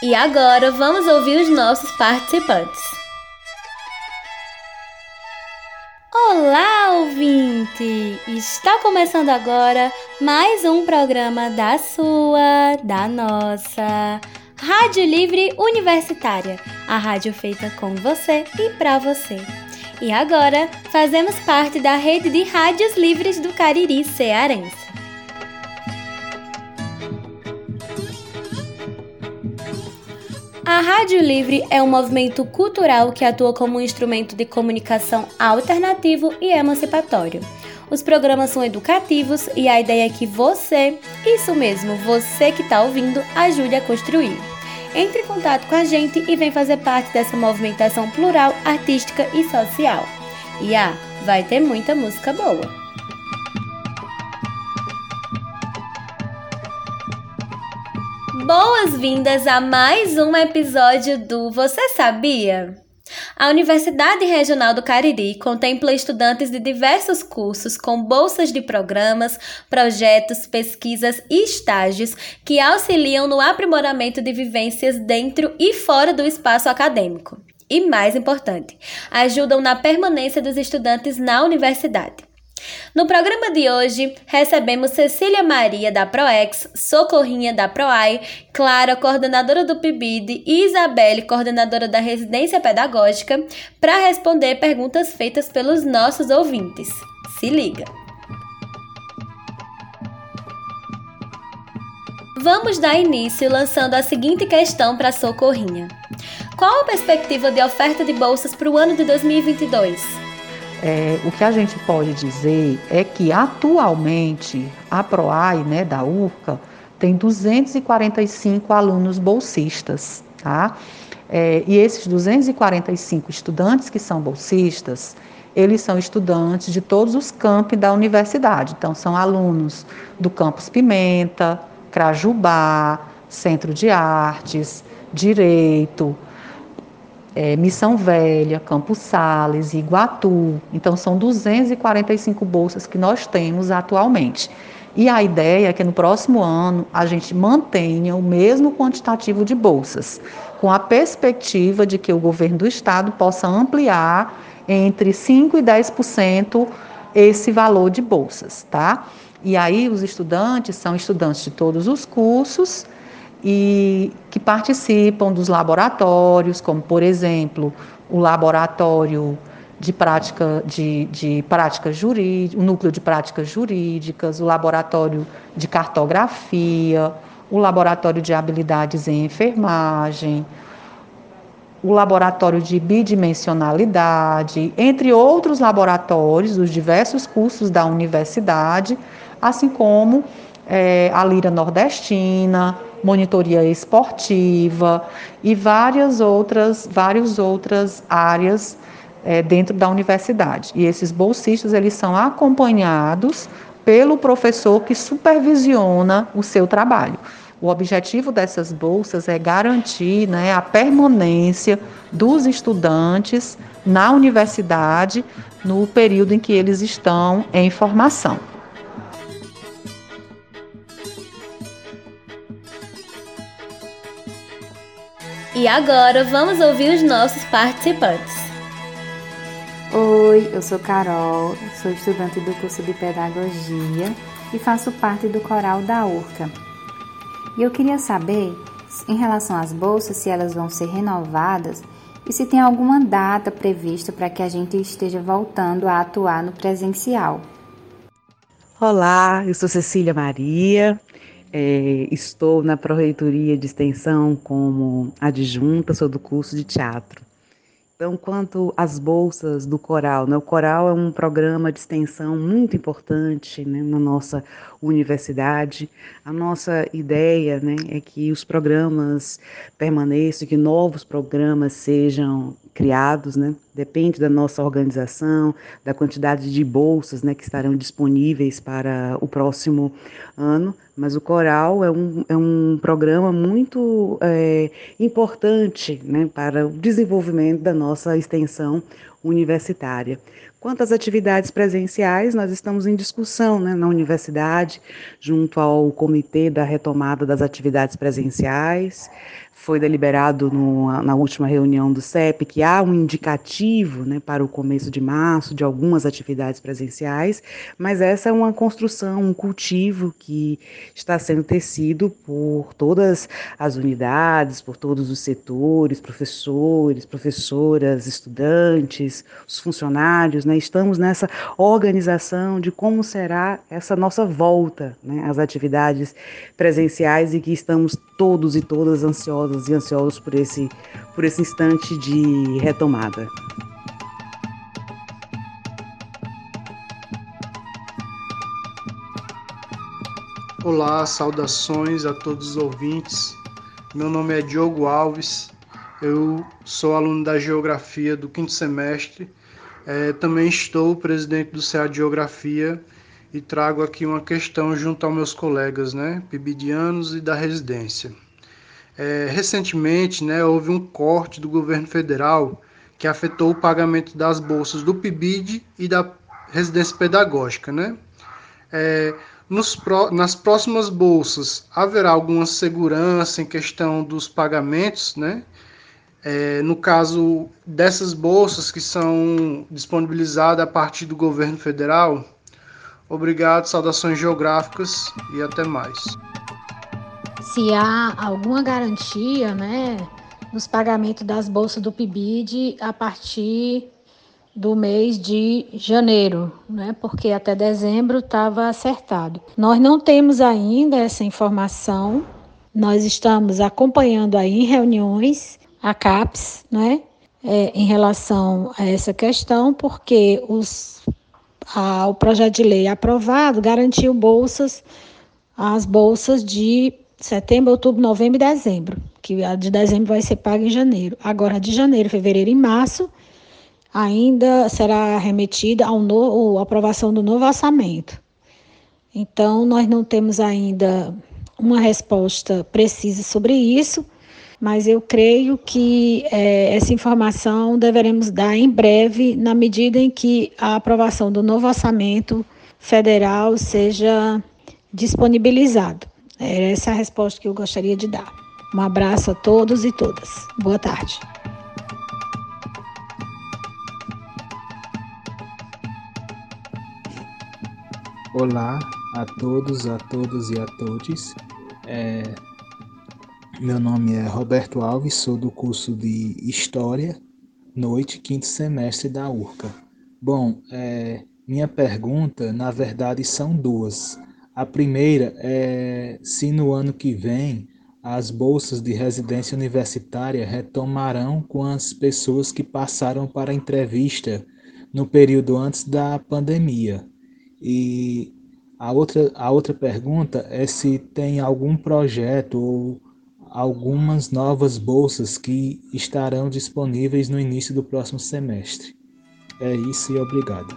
E agora vamos ouvir os nossos participantes. Olá, ouvinte! Está começando agora mais um programa da sua, da nossa Rádio Livre Universitária, a rádio feita com você e para você. E agora fazemos parte da rede de rádios livres do Cariri Cearense. A Rádio Livre é um movimento cultural que atua como um instrumento de comunicação alternativo e emancipatório. Os programas são educativos e a ideia é que você, isso mesmo, você que está ouvindo, ajude a construir. Entre em contato com a gente e vem fazer parte dessa movimentação plural, artística e social. E ah, vai ter muita música boa. Boas-vindas a mais um episódio do Você Sabia? A Universidade Regional do Cariri contempla estudantes de diversos cursos com bolsas de programas, projetos, pesquisas e estágios que auxiliam no aprimoramento de vivências dentro e fora do espaço acadêmico. E mais importante, ajudam na permanência dos estudantes na universidade. No programa de hoje, recebemos Cecília Maria da ProEx, Socorrinha da ProAI, Clara, coordenadora do PIBID e Isabelle, coordenadora da Residência Pedagógica, para responder perguntas feitas pelos nossos ouvintes. Se liga! Vamos dar início lançando a seguinte questão para Socorrinha. Qual a perspectiva de oferta de bolsas para o ano de 2022? É, o que a gente pode dizer é que atualmente a PROAI né, da URCA tem 245 alunos bolsistas, tá? É, e esses 245 estudantes que são bolsistas, eles são estudantes de todos os campi da universidade. Então, são alunos do campus Pimenta, Crajubá, Centro de Artes, Direito, é, Missão Velha, Campos Sales, Iguatu. Então, são 245 bolsas que nós temos atualmente. E a ideia é que no próximo ano a gente mantenha o mesmo quantitativo de bolsas, com a perspectiva de que o governo do estado possa ampliar entre 5% e 10% esse valor de bolsas, tá? E aí os estudantes são estudantes de todos os cursos e que participam dos laboratórios, como por exemplo o laboratório de prática de, de práticas jurídicas, o núcleo de práticas jurídicas, o laboratório de cartografia, o laboratório de habilidades em enfermagem, o laboratório de bidimensionalidade, entre outros laboratórios dos diversos cursos da universidade, assim como é, a Lira Nordestina, monitoria esportiva e várias outras, várias outras áreas é, dentro da universidade. E esses bolsistas eles são acompanhados pelo professor que supervisiona o seu trabalho. O objetivo dessas bolsas é garantir né, a permanência dos estudantes na universidade no período em que eles estão em formação. E agora vamos ouvir os nossos participantes. Oi, eu sou Carol, sou estudante do curso de Pedagogia e faço parte do coral da URCA. E eu queria saber, em relação às bolsas, se elas vão ser renovadas e se tem alguma data prevista para que a gente esteja voltando a atuar no presencial. Olá, eu sou Cecília Maria, é, estou na Proreitoria de Extensão como adjunta, sou do curso de teatro. Então, quanto às bolsas do Coral, né? o Coral é um programa de extensão muito importante né, na nossa universidade. A nossa ideia né, é que os programas permaneçam, que novos programas sejam criados, né? Depende da nossa organização, da quantidade de bolsas, né, que estarão disponíveis para o próximo ano. Mas o Coral é um, é um programa muito é, importante, né, para o desenvolvimento da nossa extensão universitária. Quanto às atividades presenciais, nós estamos em discussão né, na universidade, junto ao Comitê da Retomada das Atividades Presenciais, foi deliberado no, na última reunião do CEP que há um indicativo né, para o começo de março de algumas atividades presenciais, mas essa é uma construção, um cultivo que está sendo tecido por todas as unidades, por todos os setores, professores, professoras, estudantes, os funcionários. Né, estamos nessa organização de como será essa nossa volta né, às atividades presenciais e que estamos todos e todas ansiosos ansiosos e ansiosos por esse, por esse instante de retomada. Olá, saudações a todos os ouvintes. Meu nome é Diogo Alves, eu sou aluno da Geografia do quinto semestre. É, também estou presidente do de Geografia e trago aqui uma questão junto aos meus colegas, né, pibidianos e da residência. É, recentemente, né, houve um corte do governo federal que afetou o pagamento das bolsas do PIBID e da residência pedagógica, né? É, nos, nas próximas bolsas haverá alguma segurança em questão dos pagamentos, né? É, no caso dessas bolsas que são disponibilizadas a partir do governo federal. Obrigado, saudações geográficas e até mais se há alguma garantia, né, nos pagamentos das bolsas do PIBID a partir do mês de janeiro, né? Porque até dezembro estava acertado. Nós não temos ainda essa informação. Nós estamos acompanhando aí em reuniões a CAPES, né? É, em relação a essa questão, porque os, a, o projeto de lei aprovado garantiu bolsas, as bolsas de setembro, outubro, novembro e dezembro, que a de dezembro vai ser paga em janeiro. Agora, de janeiro, fevereiro e março, ainda será remetida ao novo, aprovação do novo orçamento. Então, nós não temos ainda uma resposta precisa sobre isso, mas eu creio que é, essa informação deveremos dar em breve, na medida em que a aprovação do novo orçamento federal seja disponibilizado. É essa a resposta que eu gostaria de dar. Um abraço a todos e todas. Boa tarde. Olá a todos, a todas e a todos. É, meu nome é Roberto Alves, sou do curso de História, noite, quinto semestre da URCA. Bom, é, minha pergunta, na verdade, são duas. A primeira é se no ano que vem as bolsas de residência universitária retomarão com as pessoas que passaram para a entrevista no período antes da pandemia. E a outra, a outra pergunta é se tem algum projeto ou algumas novas bolsas que estarão disponíveis no início do próximo semestre. É isso e obrigado.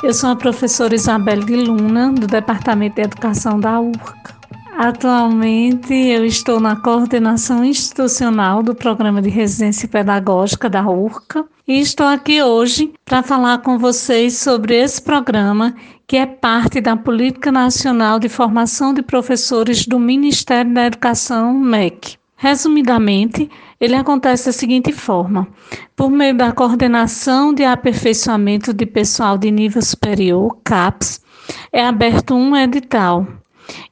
Eu sou a professora Isabel de Luna, do Departamento de Educação da URCA. Atualmente, eu estou na coordenação institucional do Programa de Residência Pedagógica da URCA e estou aqui hoje para falar com vocês sobre esse programa que é parte da Política Nacional de Formação de Professores do Ministério da Educação, MEC. Resumidamente, ele acontece da seguinte forma: por meio da coordenação de aperfeiçoamento de pessoal de nível superior, CAPES, é aberto um edital.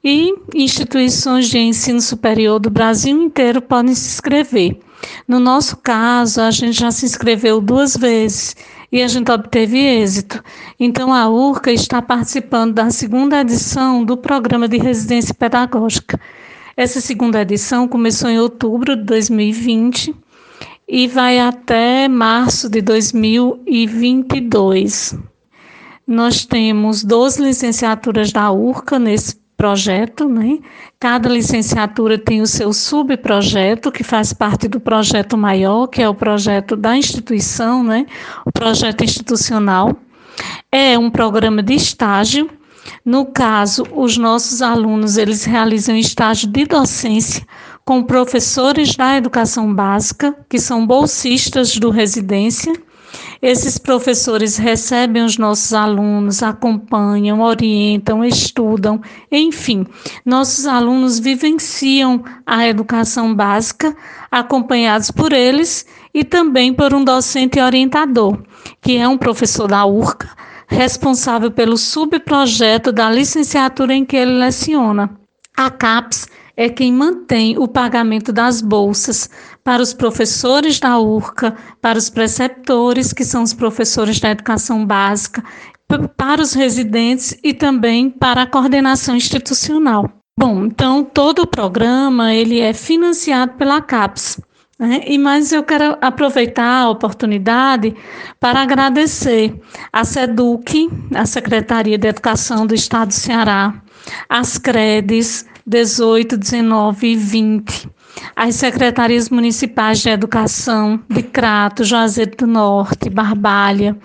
E instituições de ensino superior do Brasil inteiro podem se inscrever. No nosso caso, a gente já se inscreveu duas vezes e a gente obteve êxito. Então, a URCA está participando da segunda edição do programa de residência pedagógica. Essa segunda edição começou em outubro de 2020 e vai até março de 2022. Nós temos 12 licenciaturas da URCA nesse projeto, né? Cada licenciatura tem o seu subprojeto, que faz parte do projeto maior, que é o projeto da instituição, né? O projeto institucional. É um programa de estágio no caso, os nossos alunos, eles realizam estágio de docência com professores da educação básica, que são bolsistas do residência. Esses professores recebem os nossos alunos, acompanham, orientam, estudam, enfim, nossos alunos vivenciam a educação básica, acompanhados por eles e também por um docente orientador, que é um professor da URCA, responsável pelo subprojeto da licenciatura em que ele leciona. A CAPES é quem mantém o pagamento das bolsas para os professores da URCA, para os preceptores, que são os professores da educação básica, para os residentes e também para a coordenação institucional. Bom, então todo o programa ele é financiado pela CAPES. Né? E mais eu quero aproveitar a oportunidade para agradecer a SEDUC, a Secretaria de Educação do Estado do Ceará, as CREDES 18, 19 e 20, as secretarias municipais de educação de Crato, Juazeiro do Norte, Barbalha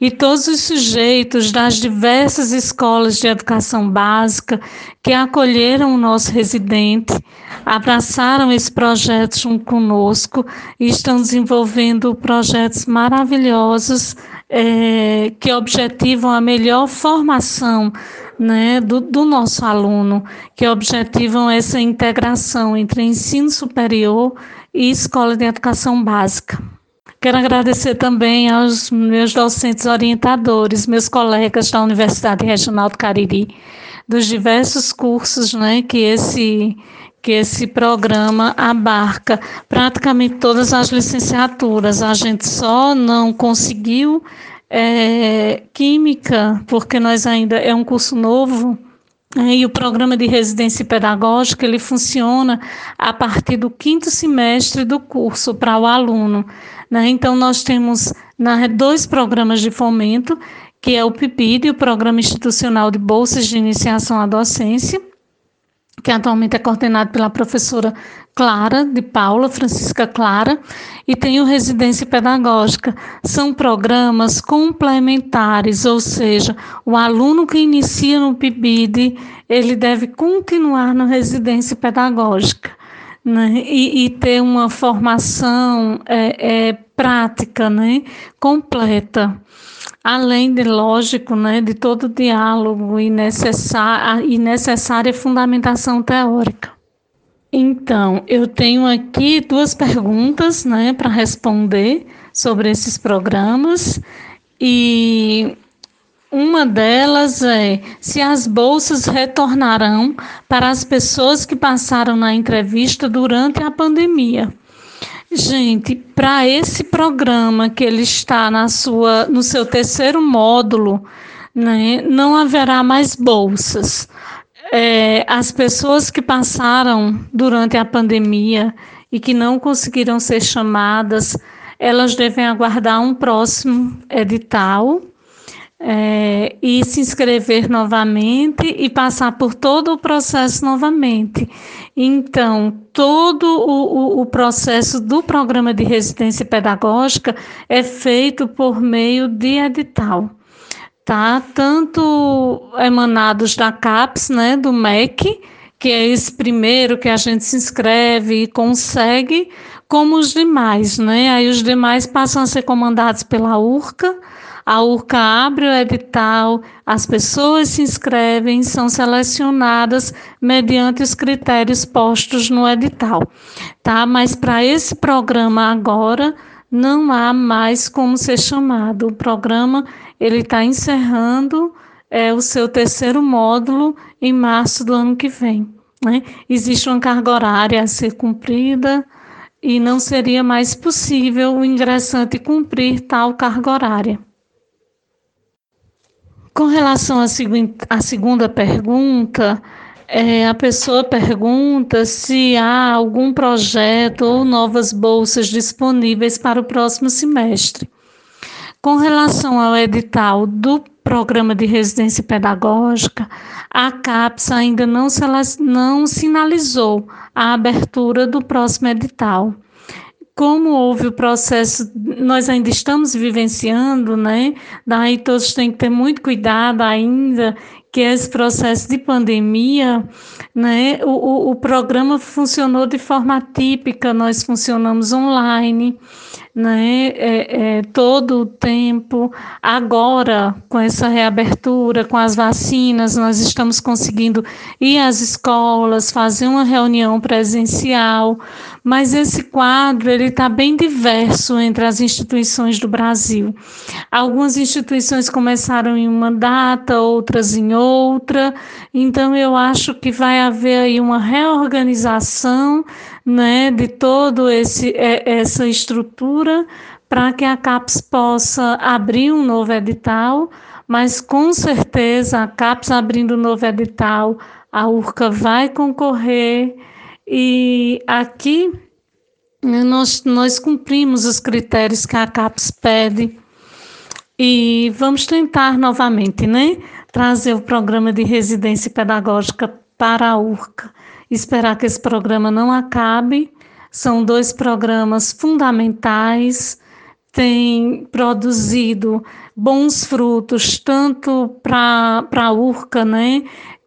e todos os sujeitos das diversas escolas de educação básica que acolheram o nosso residente, abraçaram esse projeto junto conosco e estão desenvolvendo projetos maravilhosos é, que objetivam a melhor formação né, do, do, nosso aluno, que objetivam essa integração entre ensino superior e escola de educação básica. Quero agradecer também aos meus docentes orientadores, meus colegas da Universidade Regional do Cariri, dos diversos cursos né, que esse que esse programa abarca praticamente todas as licenciaturas. A gente só não conseguiu é, química, porque nós ainda é um curso novo, é, e o programa de residência pedagógica ele funciona a partir do quinto semestre do curso para o aluno. Né? Então, nós temos na, dois programas de fomento, que é o PIBID, o Programa Institucional de Bolsas de Iniciação à Docência, que atualmente é coordenado pela professora Clara de Paula, Francisca Clara, e tem o Residência Pedagógica. São programas complementares, ou seja, o aluno que inicia no PIBID, ele deve continuar na Residência Pedagógica. Né? E, e, ter uma formação é, é, prática, né? completa além de lógico, né, de todo diálogo e, necessária, e necessária fundamentação teórica. Então, eu tenho aqui duas perguntas né, para responder sobre esses programas e uma delas é se as bolsas retornarão para as pessoas que passaram na entrevista durante a pandemia. Gente, para esse programa que ele está na sua, no seu terceiro módulo, né, não haverá mais bolsas. É, as pessoas que passaram durante a pandemia e que não conseguiram ser chamadas, elas devem aguardar um próximo edital é, e se inscrever novamente e passar por todo o processo novamente. Então, todo o, o, o, processo do programa de residência pedagógica é feito por meio de edital, tá? Tanto emanados da CAPES, né, do MEC, que é esse primeiro que a gente se inscreve e consegue, como os demais, né? Aí os demais passam a ser comandados pela URCA, a URCA abre o edital, as pessoas se inscrevem, são selecionadas mediante os critérios postos no edital, tá? Mas para esse programa agora não há mais como ser chamado. O programa ele está encerrando é, o seu terceiro módulo em março do ano que vem. Né? Existe uma carga horária a ser cumprida e não seria mais possível o ingressante cumprir tal carga horária. Com relação à, à segunda pergunta, é, a pessoa pergunta se há algum projeto ou novas bolsas disponíveis para o próximo semestre. Com relação ao edital do programa de residência pedagógica, a CAPES ainda não, não sinalizou a abertura do próximo edital como houve o processo, nós ainda estamos vivenciando, né? Daí todos têm que ter muito cuidado ainda, que esse processo de pandemia, né, o, o, o programa funcionou de forma típica, nós funcionamos online, né, é, é, todo o tempo. Agora, com essa reabertura, com as vacinas, nós estamos conseguindo ir às escolas, fazer uma reunião presencial, mas esse quadro ele está bem diverso entre as instituições do Brasil. Algumas instituições começaram em uma data, outras em outra, então eu acho que vai haver aí uma reorganização né, de todo esse é, essa estrutura para que a CAPES possa abrir um novo edital, mas com certeza a CAPES abrindo um novo edital, a URCA vai concorrer e aqui né, nós, nós cumprimos os critérios que a CAPES pede e vamos tentar novamente, né, trazer o programa de residência pedagógica para a URCA esperar que esse programa não acabe. São dois programas fundamentais, têm produzido bons frutos, tanto para a URCA, né,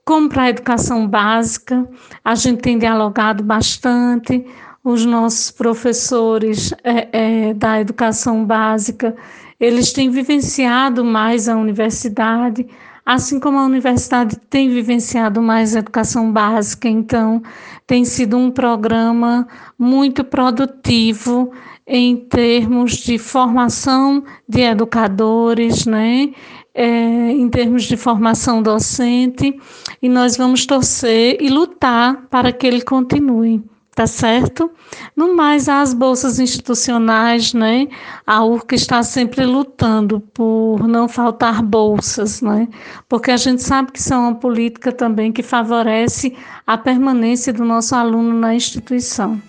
como para a educação básica. A gente tem dialogado bastante, os nossos professores é, é, da educação básica, eles têm vivenciado mais a universidade, assim como a universidade tem vivenciado mais educação básica, então tem sido um programa muito produtivo em termos de formação de educadores, né? É, em termos de formação docente, e nós vamos torcer e lutar para que ele continue tá certo? No mais, as bolsas institucionais, né? A URCA está sempre lutando por não faltar bolsas, né? Porque a gente sabe que isso é uma política também que favorece a permanência do nosso aluno na instituição.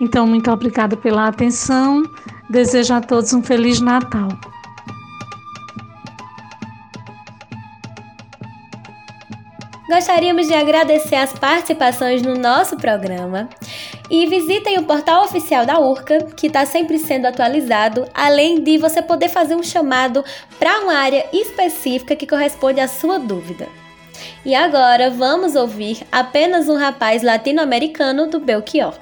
Então, muito obrigada pela atenção. Desejo a todos um Feliz Natal. Gostaríamos de agradecer as participações no nosso programa e visitem o portal oficial da URCA, que está sempre sendo atualizado, além de você poder fazer um chamado para uma área específica que corresponde à sua dúvida. E agora vamos ouvir apenas um rapaz latino-americano do Belchior.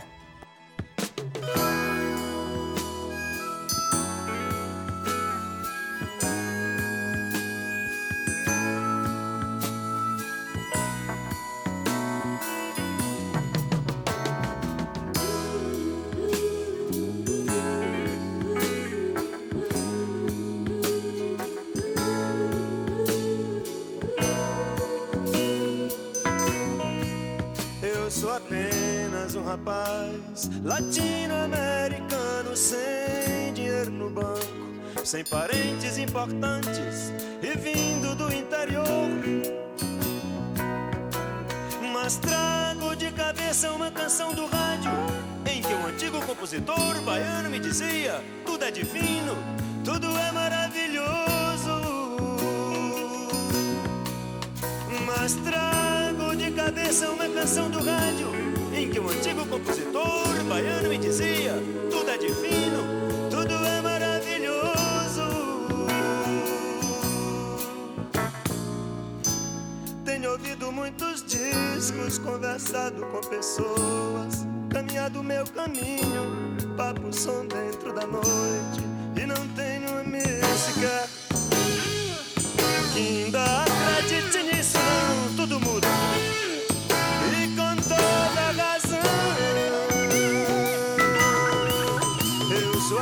Importantes e vindo do interior. Mas trago de cabeça uma canção do rádio em que um antigo compositor baiano me dizia: tudo é divino, tudo é maravilhoso. Mas trago de cabeça uma canção do rádio em que um antigo compositor baiano me dizia: tudo é divino, ouvido muitos discos, conversado com pessoas, caminhado meu caminho, papo som dentro da noite, e não tenho uma música que ainda acredite nisso, tudo muda.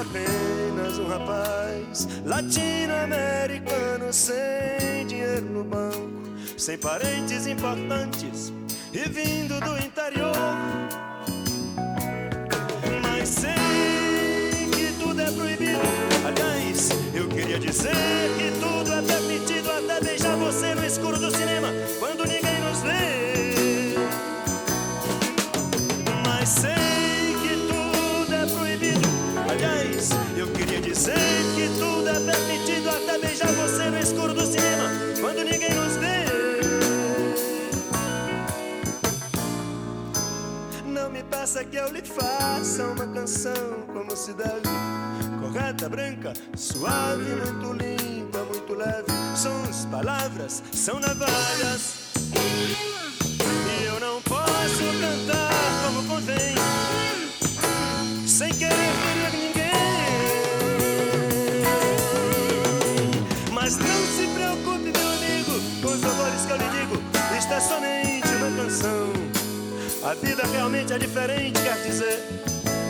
apenas um rapaz latino-americano sem sem parentes importantes e vindo do interior. Mas sei que tudo é proibido. Aliás, eu queria dizer que tudo é permitido até beijar você no escuro do cinema quando ninguém nos vê. Que eu lhe faça uma canção como se deve. Correta, branca, suave, muito limpa, muito leve. sons, palavras são navalhas. A vida realmente é diferente, quer dizer,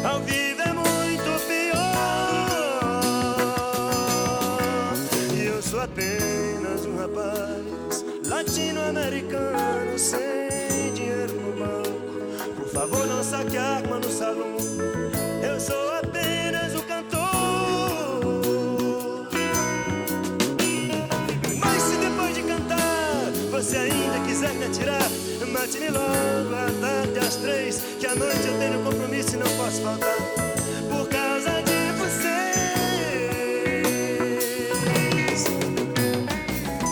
ao vivo é muito pior. E eu sou apenas um rapaz latino-americano sem dinheiro no banco. Por favor, não saque a arma no salão. Eu sou apenas o cantor. Mas se depois de cantar você ainda quiser me atirar, mate-me logo à tarde às três, que à noite eu tenho compromisso e não posso faltar. Por causa de vocês.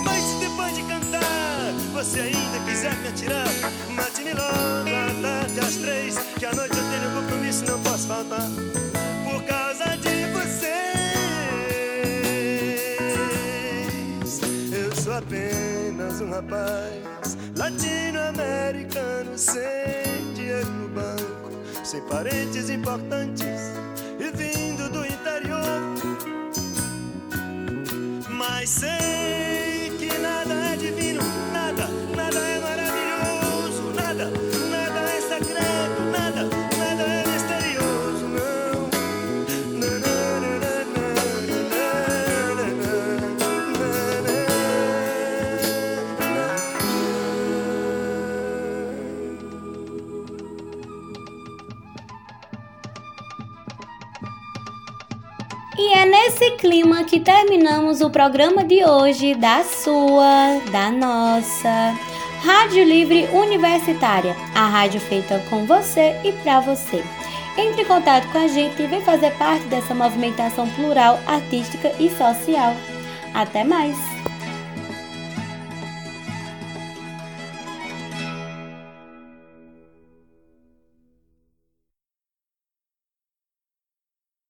Mas se depois de cantar você ainda quiser me atirar, mate-me logo à tarde às três, que à noite eu tenho compromisso e não posso faltar. Por causa de vocês. Eu sou apenas um rapaz sem dinheiro no banco, sem parentes importantes nesse clima que terminamos o programa de hoje da sua, da nossa Rádio Livre Universitária, a rádio feita com você e para você. Entre em contato com a gente e vem fazer parte dessa movimentação plural, artística e social. Até mais!